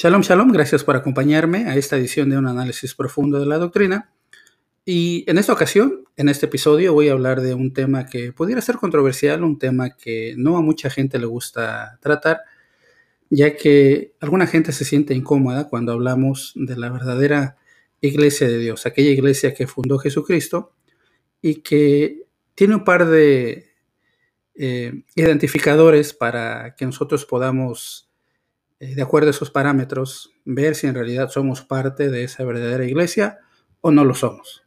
Shalom, shalom, gracias por acompañarme a esta edición de un análisis profundo de la doctrina. Y en esta ocasión, en este episodio, voy a hablar de un tema que pudiera ser controversial, un tema que no a mucha gente le gusta tratar, ya que alguna gente se siente incómoda cuando hablamos de la verdadera iglesia de Dios, aquella iglesia que fundó Jesucristo y que tiene un par de eh, identificadores para que nosotros podamos de acuerdo a esos parámetros, ver si en realidad somos parte de esa verdadera iglesia o no lo somos.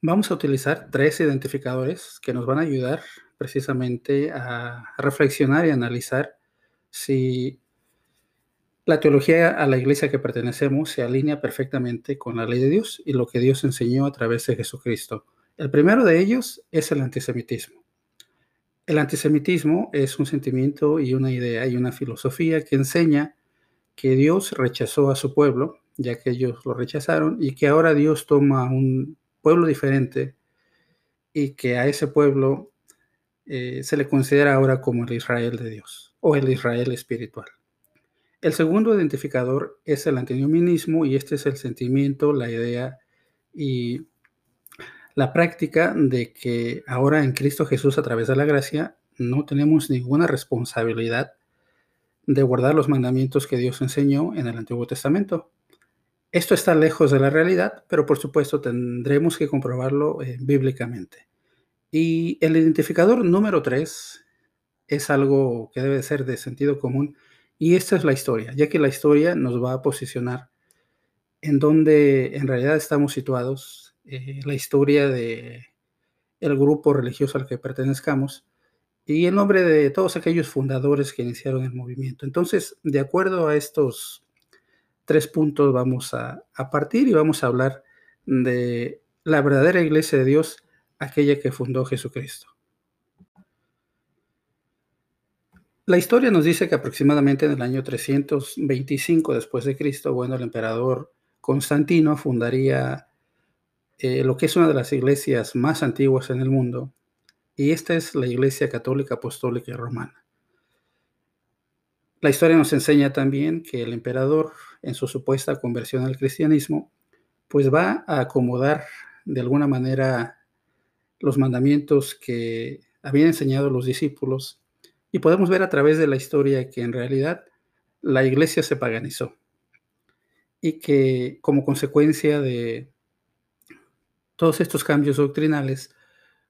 Vamos a utilizar tres identificadores que nos van a ayudar precisamente a reflexionar y analizar si la teología a la iglesia que pertenecemos se alinea perfectamente con la ley de Dios y lo que Dios enseñó a través de Jesucristo. El primero de ellos es el antisemitismo. El antisemitismo es un sentimiento y una idea y una filosofía que enseña que Dios rechazó a su pueblo, ya que ellos lo rechazaron, y que ahora Dios toma un pueblo diferente y que a ese pueblo eh, se le considera ahora como el Israel de Dios o el Israel espiritual. El segundo identificador es el antinomianismo y este es el sentimiento, la idea y la práctica de que ahora en Cristo Jesús a través de la gracia no tenemos ninguna responsabilidad de guardar los mandamientos que Dios enseñó en el Antiguo Testamento. Esto está lejos de la realidad, pero por supuesto tendremos que comprobarlo eh, bíblicamente. Y el identificador número tres es algo que debe ser de sentido común y esta es la historia, ya que la historia nos va a posicionar en donde en realidad estamos situados eh, la historia de el grupo religioso al que pertenezcamos y el nombre de todos aquellos fundadores que iniciaron el movimiento. Entonces, de acuerdo a estos tres puntos vamos a, a partir y vamos a hablar de la verdadera iglesia de Dios, aquella que fundó Jesucristo. La historia nos dice que aproximadamente en el año 325 después de Cristo, bueno, el emperador Constantino fundaría eh, lo que es una de las iglesias más antiguas en el mundo, y esta es la Iglesia Católica Apostólica Romana. La historia nos enseña también que el emperador, en su supuesta conversión al cristianismo, pues va a acomodar de alguna manera los mandamientos que habían enseñado los discípulos y podemos ver a través de la historia que en realidad la iglesia se paganizó y que como consecuencia de todos estos cambios doctrinales,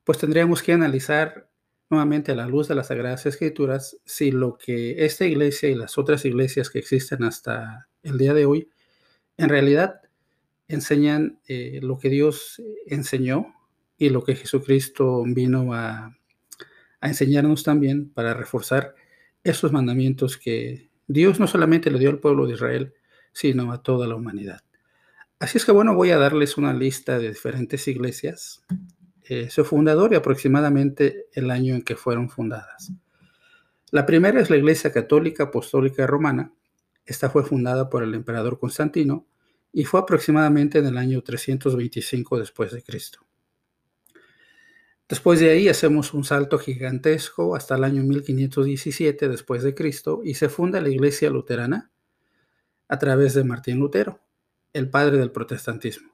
pues tendríamos que analizar nuevamente a la luz de las Sagradas Escrituras si lo que esta iglesia y las otras iglesias que existen hasta el día de hoy en realidad enseñan eh, lo que Dios enseñó y lo que Jesucristo vino a, a enseñarnos también para reforzar esos mandamientos que Dios no solamente le dio al pueblo de Israel, sino a toda la humanidad. Así es que bueno, voy a darles una lista de diferentes iglesias, eh, su fundador y aproximadamente el año en que fueron fundadas. La primera es la Iglesia Católica Apostólica Romana. Esta fue fundada por el emperador Constantino y fue aproximadamente en el año 325 después de Cristo. Después de ahí hacemos un salto gigantesco hasta el año 1517 después de Cristo y se funda la Iglesia Luterana a través de Martín Lutero el padre del protestantismo.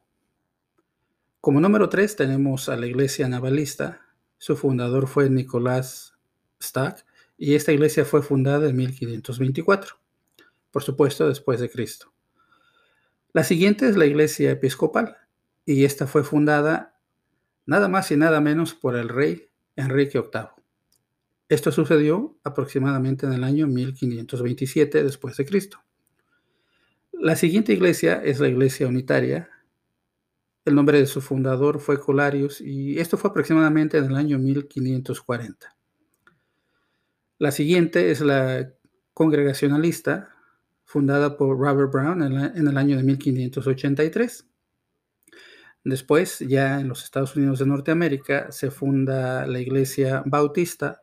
Como número tres tenemos a la iglesia navalista. Su fundador fue Nicolás Stack y esta iglesia fue fundada en 1524, por supuesto después de Cristo. La siguiente es la iglesia episcopal y esta fue fundada nada más y nada menos por el rey Enrique VIII. Esto sucedió aproximadamente en el año 1527 después de Cristo. La siguiente iglesia es la iglesia unitaria. El nombre de su fundador fue Colarius y esto fue aproximadamente en el año 1540. La siguiente es la congregacionalista, fundada por Robert Brown en, el año de 1583. Después, ya en los Estados Unidos de Norteamérica, se funda la Iglesia Bautista.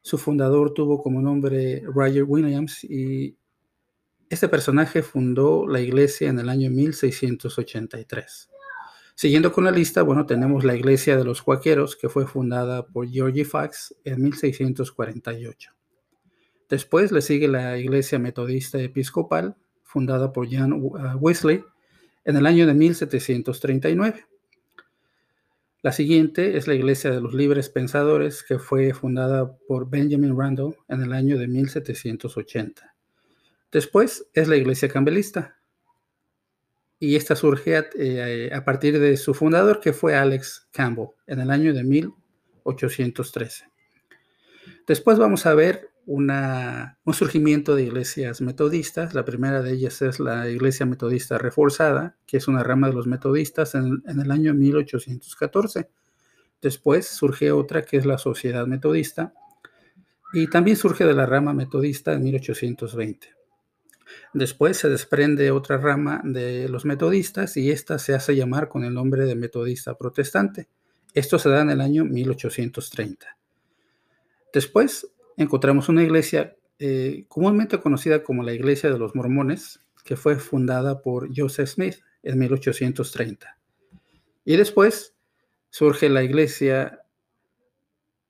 Su fundador tuvo como nombre Roger Williams y este personaje fundó la iglesia en el año 1683. Siguiendo con la lista, bueno, tenemos la iglesia de los cuáqueros, que fue fundada por Georgie Fax en 1648. Después le sigue la Iglesia Metodista Episcopal, fundada por John uh, Wesley en el año de 1739. La siguiente es la Iglesia de los Libres Pensadores, que fue fundada por Benjamin Randall en el año de 1780. Después es la Iglesia Campbellista, y esta surge a, eh, a, partir de su fundador, que fue Alex Campbell, en el año de 1813. Después vamos a ver un surgimiento de iglesias metodistas. La primera de ellas es la Iglesia Metodista Reforzada, que es una rama de los metodistas en, en el año 1814. Después surge otra que es la Sociedad Metodista y también surge de la rama metodista en 1820. Después se desprende otra rama de los metodistas y esta se hace llamar con el nombre de metodista protestante. Esto se da en el año 1830. Después encontramos una iglesia eh, comúnmente conocida como la Iglesia de los Mormones, que fue fundada por Joseph Smith en 1830. Y después surge la Iglesia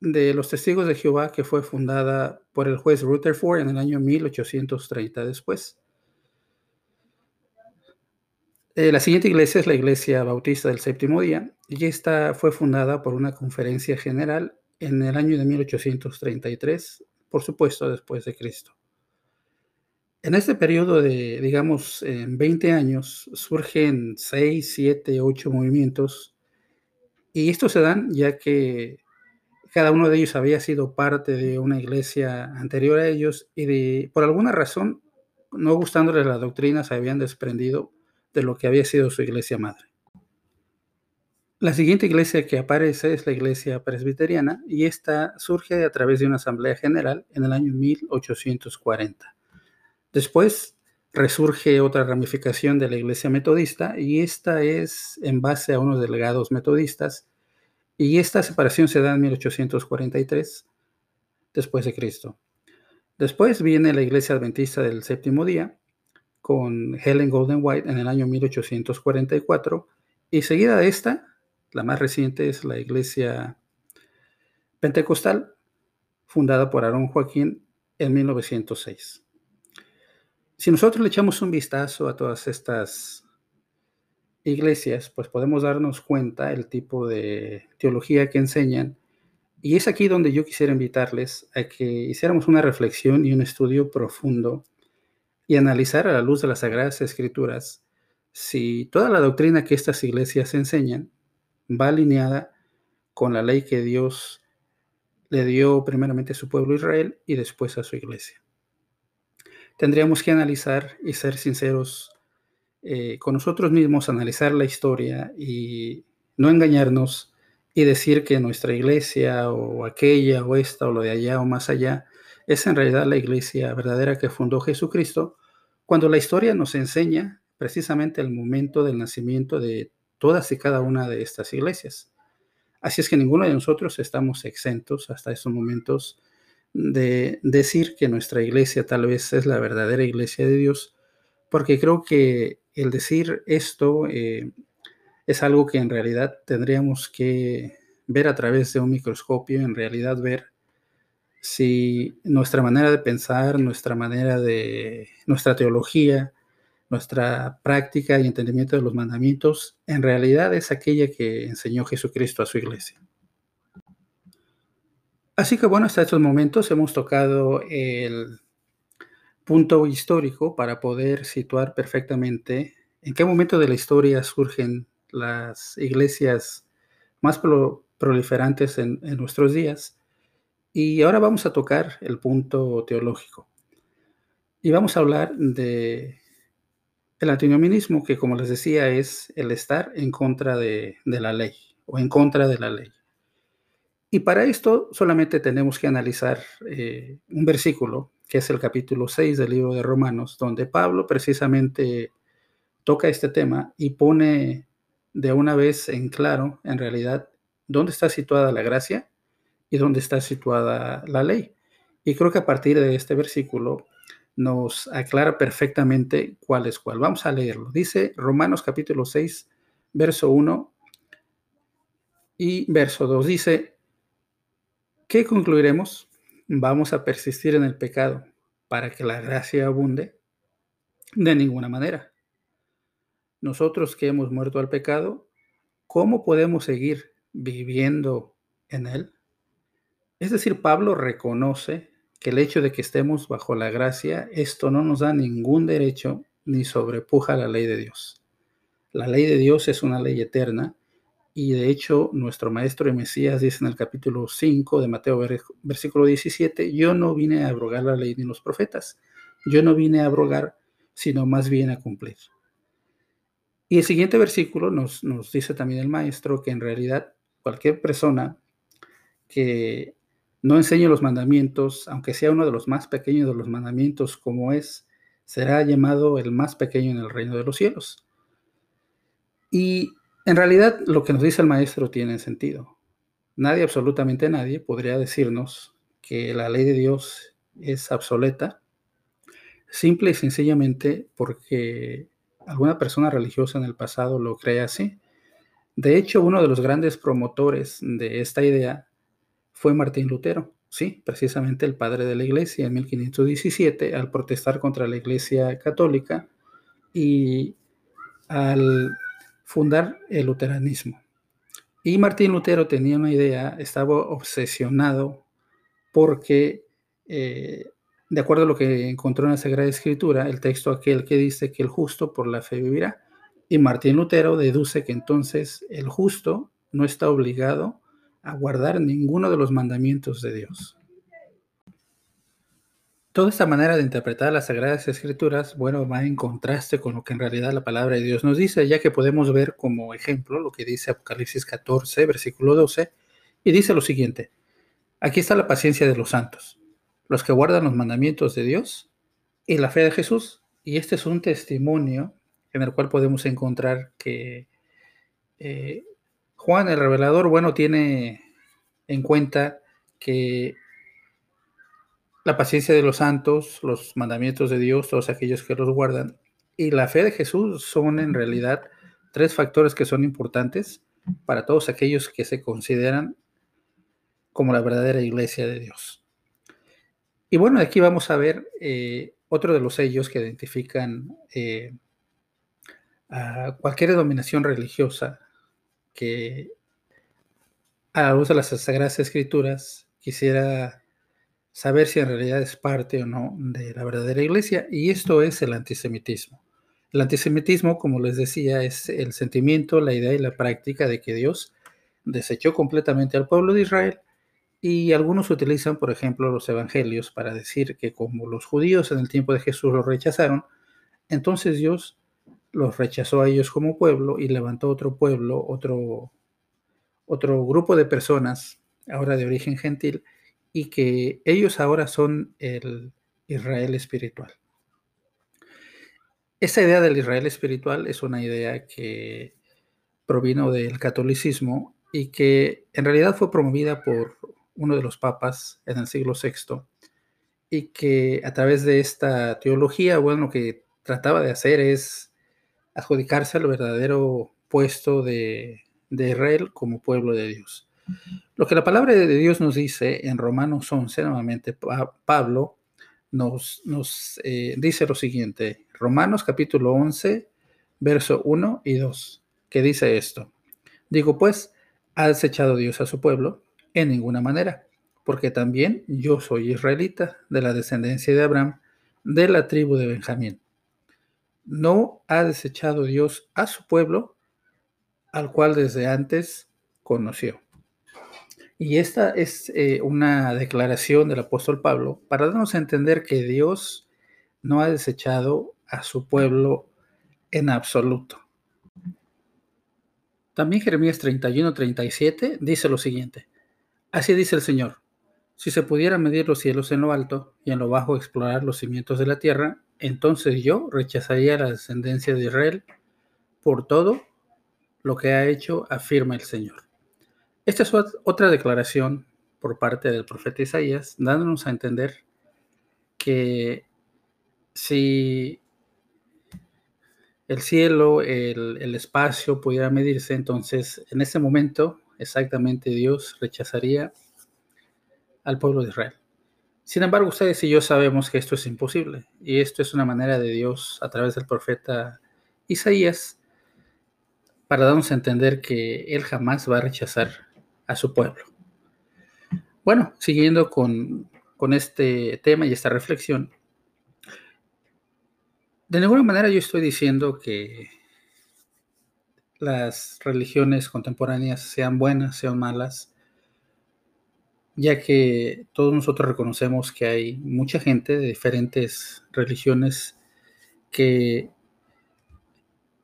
de los Testigos de Jehová, que fue fundada por el juez Rutherford en el año 1830 después. Eh, la siguiente iglesia es la Iglesia Bautista del Séptimo Día, y esta fue fundada por una conferencia general en el año de 1833, por supuesto después de Cristo. En este periodo de, digamos, 20 años, surgen 6, 7, 8 movimientos, y estos se dan ya que cada uno de ellos había sido parte de una iglesia anterior a ellos y por alguna razón, no gustándoles la doctrina, se habían desprendido de lo que había sido su iglesia madre. La siguiente iglesia que aparece es la iglesia presbiteriana y esta surge a través de una asamblea general en el año 1840. Después resurge otra ramificación de la iglesia metodista y esta es en base a unos delegados metodistas y esta separación se da en 1843 después de Cristo. Después viene la iglesia adventista del séptimo día con Helen Golden White en el año 1844 y seguida de esta la más reciente es la iglesia pentecostal, fundada por Aarón Joaquín en 1906. Si nosotros le echamos un vistazo a todas estas iglesias, pues podemos darnos cuenta el tipo de teología que enseñan. Y es aquí donde yo quisiera invitarles a que hiciéramos una reflexión y un estudio profundo y analizar a la luz de las Sagradas Escrituras si toda la doctrina que estas iglesias enseñan va alineada con la ley que Dios le dio primeramente a su pueblo Israel y después a su iglesia. Tendríamos que analizar y ser sinceros eh, con nosotros mismos, analizar la historia y no engañarnos y decir que nuestra iglesia o aquella o esta o lo de allá o más allá es en realidad la iglesia verdadera que fundó Jesucristo, cuando la historia nos enseña precisamente el momento del nacimiento de todas y cada una de estas iglesias. Así es que ninguno de nosotros estamos exentos hasta estos momentos de decir que nuestra iglesia tal vez es la verdadera iglesia de Dios, porque creo que el decir esto eh, es algo que en realidad tendríamos que ver a través de un microscopio, en realidad ver si nuestra manera de pensar, nuestra manera de, nuestra teología, nuestra práctica y entendimiento de los mandamientos en realidad es aquella que enseñó Jesucristo a su iglesia. Así que bueno, hasta estos momentos hemos tocado el punto histórico para poder situar perfectamente en qué momento de la historia surgen las iglesias más proliferantes en, nuestros días. Y ahora vamos a tocar el punto teológico. Y vamos a hablar de el antinomianismo, que como les decía, es el estar en contra de, la ley o en contra de la ley. Y para esto solamente tenemos que analizar eh, un versículo, que es el capítulo 6 del libro de Romanos, donde Pablo precisamente toca este tema y pone de una vez en claro, en realidad, dónde está situada la gracia y dónde está situada la ley. Y creo que a partir de este versículo nos aclara perfectamente cuál es cuál. Vamos a leerlo. Dice Romanos capítulo 6, verso 1 y verso 2. Dice, ¿qué concluiremos? Vamos a persistir en el pecado para que la gracia abunde? De ninguna manera. Nosotros que hemos muerto al pecado, ¿cómo podemos seguir viviendo en él? Es decir, Pablo reconoce que el hecho de que estemos bajo la gracia, esto no nos da ningún derecho ni sobrepuja la ley de Dios. La ley de Dios es una ley eterna y de hecho nuestro maestro y Mesías dice en el capítulo 5 de Mateo versículo 17, yo no vine a abrogar la ley ni los profetas, yo no vine a abrogar, sino más bien a cumplir. Y el siguiente versículo nos, nos dice también el maestro que en realidad cualquier persona que no enseñe los mandamientos, aunque sea uno de los más pequeños de los mandamientos como es, será llamado el más pequeño en el reino de los cielos. Y en realidad lo que nos dice el maestro tiene sentido. Nadie, absolutamente nadie, podría decirnos que la ley de Dios es obsoleta, simple y sencillamente porque alguna persona religiosa en el pasado lo cree así. De hecho, uno de los grandes promotores de esta idea fue Martín Lutero, sí, precisamente el padre de la iglesia en 1517, al protestar contra la iglesia católica y al fundar el luteranismo. Y Martín Lutero tenía una idea, estaba obsesionado porque, eh, de acuerdo a lo que encontró en la Sagrada Escritura, el texto aquel que dice que el justo por la fe vivirá. Y Martín Lutero deduce que entonces el justo no está obligado a guardar ninguno de los mandamientos de Dios. Toda esta manera de interpretar las Sagradas Escrituras, bueno, va en contraste con lo que en realidad la palabra de Dios nos dice, ya que podemos ver como ejemplo lo que dice Apocalipsis 14, versículo 12, y dice lo siguiente, aquí está la paciencia de los santos, los que guardan los mandamientos de Dios y la fe de Jesús, y este es un testimonio en el cual podemos encontrar que eh, Juan el revelador, bueno, tiene en cuenta que la paciencia de los santos, los mandamientos de Dios, todos aquellos que los guardan, y la fe de Jesús son en realidad tres factores que son importantes para todos aquellos que se consideran como la verdadera iglesia de Dios. Y bueno, aquí vamos a ver eh, otro de los sellos que identifican eh, a cualquier denominación religiosa que a la luz de las Sagradas Escrituras quisiera saber si en realidad es parte o no de la verdadera iglesia, y esto es el antisemitismo. El antisemitismo, como les decía, es el sentimiento, la idea y la práctica de que Dios desechó completamente al pueblo de Israel y algunos utilizan, por ejemplo, los evangelios para decir que como los judíos en el tiempo de Jesús lo rechazaron, entonces Dios los rechazó a ellos como pueblo y levantó otro pueblo, otro, otro grupo de personas, ahora de origen gentil, y que ellos ahora son el Israel espiritual. Esa idea del Israel espiritual es una idea que provino del catolicismo y que en realidad fue promovida por uno de los papas en el siglo VI y que a través de esta teología, bueno, lo que trataba de hacer es adjudicarse al verdadero puesto de, de Israel como pueblo de Dios. Lo que la palabra de Dios nos dice en Romanos 11, nuevamente Pablo nos, eh, dice lo siguiente, Romanos capítulo 11, verso 1 y 2, que dice esto. Digo pues, ¿ha desechado Dios a su pueblo? En ninguna manera, porque también yo soy israelita, de la descendencia de Abraham, de la tribu de Benjamín. No ha desechado Dios a su pueblo, al cual desde antes conoció. Y esta es eh, una declaración del apóstol Pablo para darnos a entender que Dios no ha desechado a su pueblo en absoluto. También Jeremías 31, 37 dice lo siguiente. Así dice el Señor, si se pudiera medir los cielos en lo alto y en lo bajo explorar los cimientos de la tierra, entonces yo rechazaría la descendencia de Israel por todo lo que ha hecho, afirma el Señor. Esta es otra declaración por parte del profeta Isaías, dándonos a entender que si el cielo, el, espacio pudiera medirse, entonces en ese momento exactamente Dios rechazaría al pueblo de Israel. Sin embargo, ustedes y yo sabemos que esto es imposible y esto es una manera de Dios a través del profeta Isaías para darnos a entender que Él jamás va a rechazar a su pueblo. Bueno, siguiendo con, con este tema y esta reflexión, de ninguna manera yo estoy diciendo que las religiones contemporáneas sean buenas, sean malas, ya que todos nosotros reconocemos que hay mucha gente de diferentes religiones que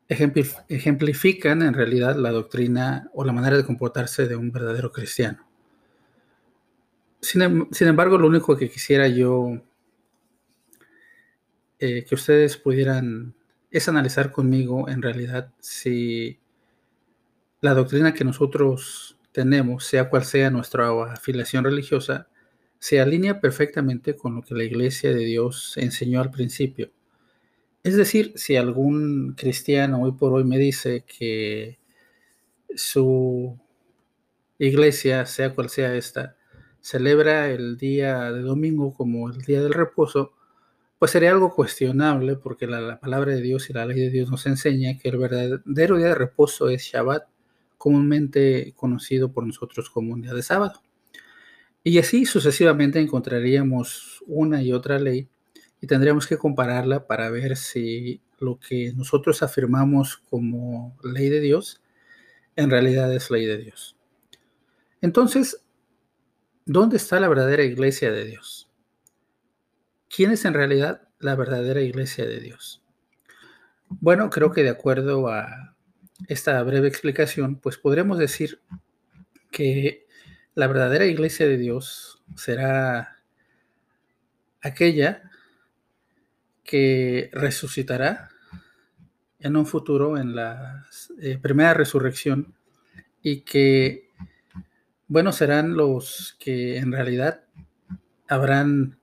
ejemplifican en realidad la doctrina o la manera de comportarse de un verdadero cristiano. Sin, em, embargo, lo único que quisiera yo eh, que ustedes pudieran es analizar conmigo en realidad si la doctrina que nosotros tenemos, sea cual sea nuestra afiliación religiosa, se alinea perfectamente con lo que la iglesia de Dios enseñó al principio. Es decir, si algún cristiano hoy por hoy me dice que su iglesia, sea cual sea esta, celebra el día de domingo como el día del reposo, pues sería algo cuestionable porque la, palabra de Dios y la ley de Dios nos enseña que el verdadero día de reposo es Shabbat, comúnmente conocido por nosotros como un día de sábado. Y así sucesivamente encontraríamos una y otra ley y tendríamos que compararla para ver si lo que nosotros afirmamos como ley de Dios en realidad es ley de Dios. Entonces, ¿dónde está la verdadera iglesia de Dios? ¿Quién es en realidad la verdadera iglesia de Dios? Bueno, creo que de acuerdo a esta breve explicación, pues podremos decir que la verdadera iglesia de Dios será aquella que resucitará en un futuro, en la eh, primera resurrección, y que, bueno, serán los que en realidad habrán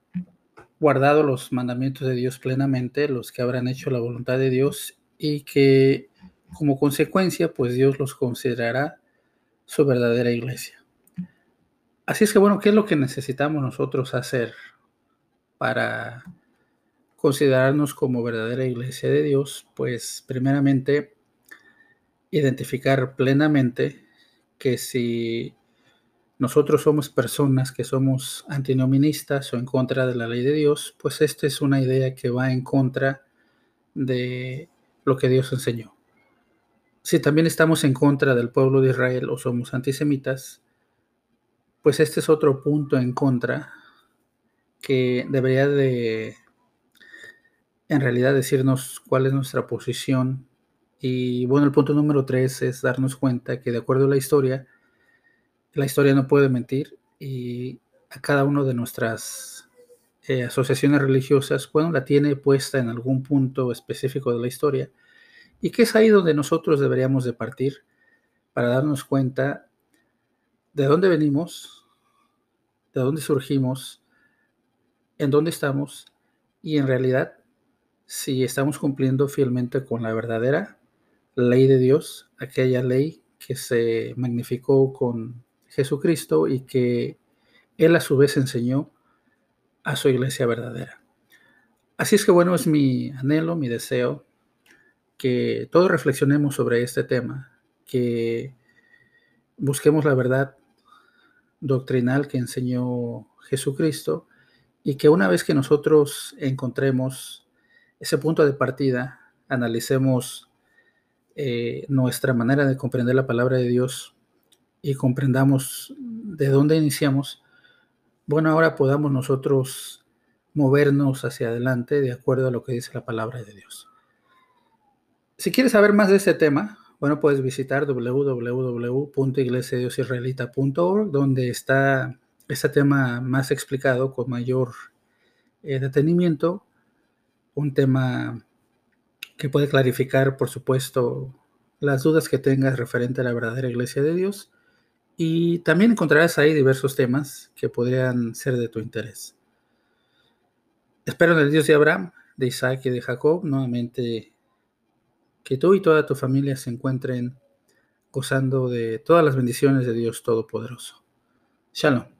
guardado los mandamientos de Dios plenamente, los que habrán hecho la voluntad de Dios y que como consecuencia, pues Dios los considerará su verdadera iglesia. Así es que bueno, ¿qué es lo que necesitamos nosotros hacer para considerarnos como verdadera iglesia de Dios? Pues primeramente, identificar plenamente que si nosotros somos personas que somos antinoministas o en contra de la ley de Dios, pues esta es una idea que va en contra de lo que Dios enseñó. Si también estamos en contra del pueblo de Israel o somos antisemitas, pues este es otro punto en contra que debería de en realidad decirnos cuál es nuestra posición. Y bueno, el punto número tres es darnos cuenta que de acuerdo a la historia, la historia no puede mentir y a cada una de nuestras eh, asociaciones religiosas, bueno, la tiene puesta en algún punto específico de la historia y que es ahí donde nosotros deberíamos de partir para darnos cuenta de dónde venimos, de dónde surgimos, en dónde estamos y en realidad si estamos cumpliendo fielmente con la verdadera ley de Dios, aquella ley que se magnificó con Jesucristo y que Él a su vez enseñó a su iglesia verdadera. Así es que bueno, es mi anhelo, mi deseo, que todos reflexionemos sobre este tema, que busquemos la verdad doctrinal que enseñó Jesucristo y que una vez que nosotros encontremos ese punto de partida, analicemos eh, nuestra manera de comprender la palabra de Dios y comprendamos de dónde iniciamos, bueno, ahora podamos nosotros movernos hacia adelante de acuerdo a lo que dice la palabra de Dios. Si quieres saber más de este tema, bueno, puedes visitar www.iglesiadiosisraelita.org, donde está este tema más explicado con mayor eh, detenimiento, un tema que puede clarificar, por supuesto, las dudas que tengas referente a la verdadera iglesia de Dios y también encontrarás ahí diversos temas que podrían ser de tu interés. Espero en el Dios de Abraham, de Isaac y de Jacob, nuevamente que tú y toda tu familia se encuentren gozando de todas las bendiciones de Dios Todopoderoso. Shalom.